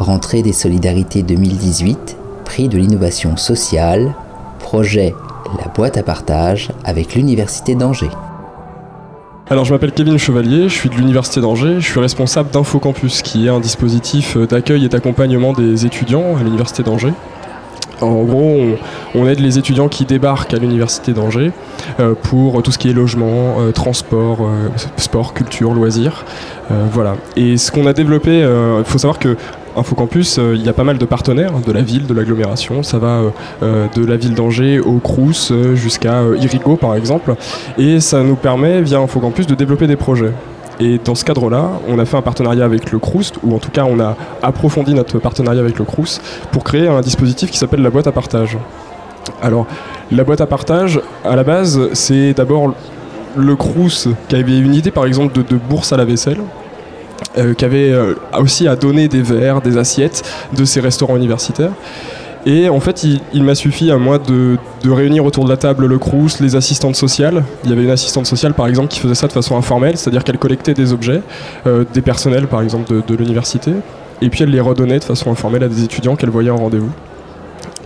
Rentrée des solidarités 2018, prix de l'innovation sociale, projet La boîte à partage avec l'Université d'Angers. Alors je m'appelle Kevin Chevalier, je suis de l'Université d'Angers, je suis responsable d'InfoCampus qui est un dispositif d'accueil et d'accompagnement des étudiants à l'Université d'Angers. En gros, on, aide les étudiants qui débarquent à l'université d'Angers euh, pour tout ce qui est logement, euh, transport, euh, sport, culture, loisirs. voilà. Et ce qu'on a développé, il faut savoir que InfoCampus, il y a pas mal de partenaires de la ville, de l'agglomération. Ça va de la ville d'Angers au Crous jusqu'à Irigo par exemple. Et ça nous permet, via InfoCampus, de développer des projets. Et dans ce cadre-là, on a fait un partenariat avec le Crous, ou en tout cas on a approfondi notre partenariat avec le Crous pour créer un dispositif qui s'appelle la boîte à partage. Alors, la boîte à partage, à la base, c'est d'abord le Crous qui avait une idée par exemple de, bourse à la vaisselle. Euh, qui avait euh, aussi à donner des verres, des assiettes de ces restaurants universitaires. Et en fait, il, m'a suffi à moi de, réunir autour de la table le Crous, les assistantes sociales. Il y avait une assistante sociale, par exemple, qui faisait ça de façon informelle, c'est-à-dire qu'elle collectait des objets, euh, des personnels, par exemple, de, l'université, et puis elle les redonnait de façon informelle à des étudiants qu'elle voyait en rendez-vous.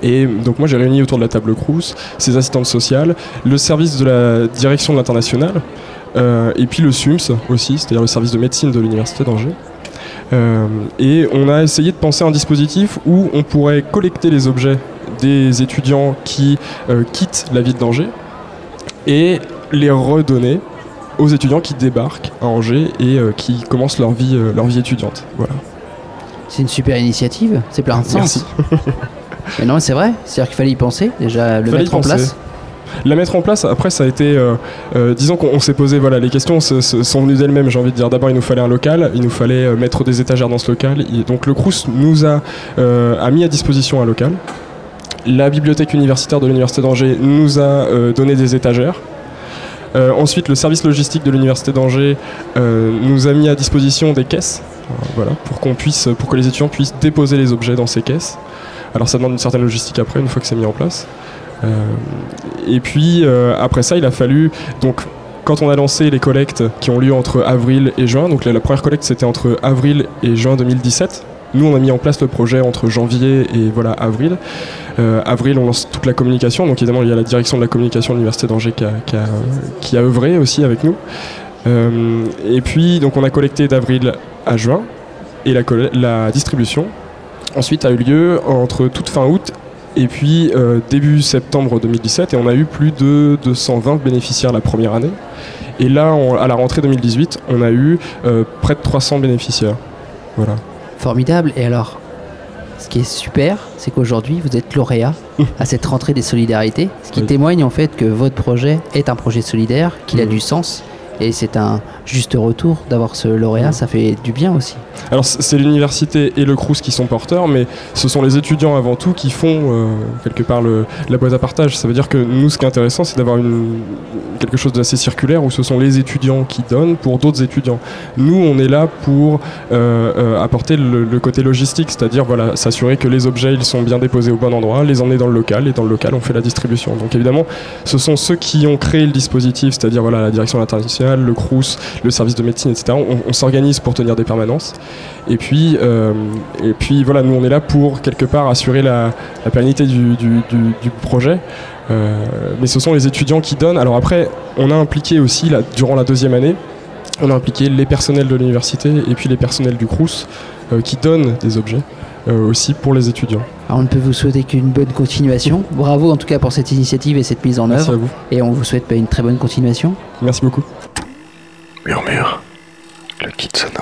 Et donc moi j'ai réuni autour de la table le Crous, ses assistantes sociales, le service de la direction de l'international, euh, et puis le SUMS aussi, c'est-à-dire le service de médecine de l'université d'Angers. Euh, et on a essayé de penser un dispositif où on pourrait collecter les objets des étudiants qui euh, quittent la ville d'Angers et les redonner aux étudiants qui débarquent à Angers et euh, qui commencent leur vie, leur vie étudiante. Voilà. C'est une super initiative, c'est plein de sens. mais non, c'est vrai, c'est-à-dire qu'il fallait y penser, déjà le mettre en place. La mettre en place, après, ça a été. Euh, euh, disons qu'on s'est posé, voilà, les questions sont venues d'elles-mêmes, j'ai envie de dire. D'abord, il nous fallait un local, il nous fallait euh, mettre des étagères dans ce local. donc, le Crous nous a, mis à disposition un local. La bibliothèque universitaire de l'Université d'Angers nous a donné des étagères. ensuite, le service logistique de l'Université d'Angers nous a mis à disposition des caisses, voilà, pour pour que les étudiants puissent déposer les objets dans ces caisses. Alors, ça demande une certaine logistique après, une fois que c'est mis en place. Euh, et puis euh, après ça, il a fallu donc quand on a lancé les collectes qui ont lieu entre avril et juin, donc la, première collecte c'était entre avril et juin 2017. Nous, on a mis en place le projet entre janvier et voilà avril. Euh, avril, on lance toute la communication. Donc évidemment, il y a la direction de la communication de l'université d'Angers qui a, œuvré aussi avec nous. et puis, donc on a collecté d'avril à juin et la, la distribution ensuite a eu lieu entre toute fin août et puis euh, début septembre 2017, et on a eu plus de 220 bénéficiaires la première année. Et là, à la rentrée 2018, on a eu euh, près de 300 bénéficiaires. Voilà. Formidable. Et alors, ce qui est super, c'est qu'aujourd'hui, vous êtes lauréat à cette rentrée des solidarités, ce qui témoigne en fait que votre projet est un projet solidaire, qu'il a mmh. du sens et c'est un juste retour d'avoir ce lauréat, ça fait du bien aussi. Alors c'est l'université et le CRUS qui sont porteurs, mais ce sont les étudiants avant tout qui font euh, quelque part le, la boîte à partage. Ça veut dire que nous, ce qui est intéressant, c'est d'avoir quelque chose d'assez circulaire où ce sont les étudiants qui donnent pour d'autres étudiants. Nous, on est là pour euh, euh, apporter le, côté logistique, c'est-à-dire voilà, s'assurer que les objets ils sont bien déposés au bon endroit, les emmener dans le local, et dans le local, on fait la distribution. Donc évidemment, ce sont ceux qui ont créé le dispositif, c'est-à-dire voilà, la direction internationale le CRUS, le service de médecine, etc. On, s'organise pour tenir des permanences. Et puis, euh, et puis voilà, nous on est là pour quelque part assurer la, pérennité du, projet. Euh, mais ce sont les étudiants qui donnent. Alors après, on a impliqué aussi, durant la deuxième année, on a impliqué les personnels de l'université et puis les personnels du CRUS euh, qui donnent des objets. aussi pour les étudiants. Alors on ne peut vous souhaiter qu'une bonne continuation. Bravo en tout cas pour cette initiative et cette mise en œuvre. À vous. Et on vous souhaite une très bonne continuation. Merci beaucoup. Murmure, le kit territoires.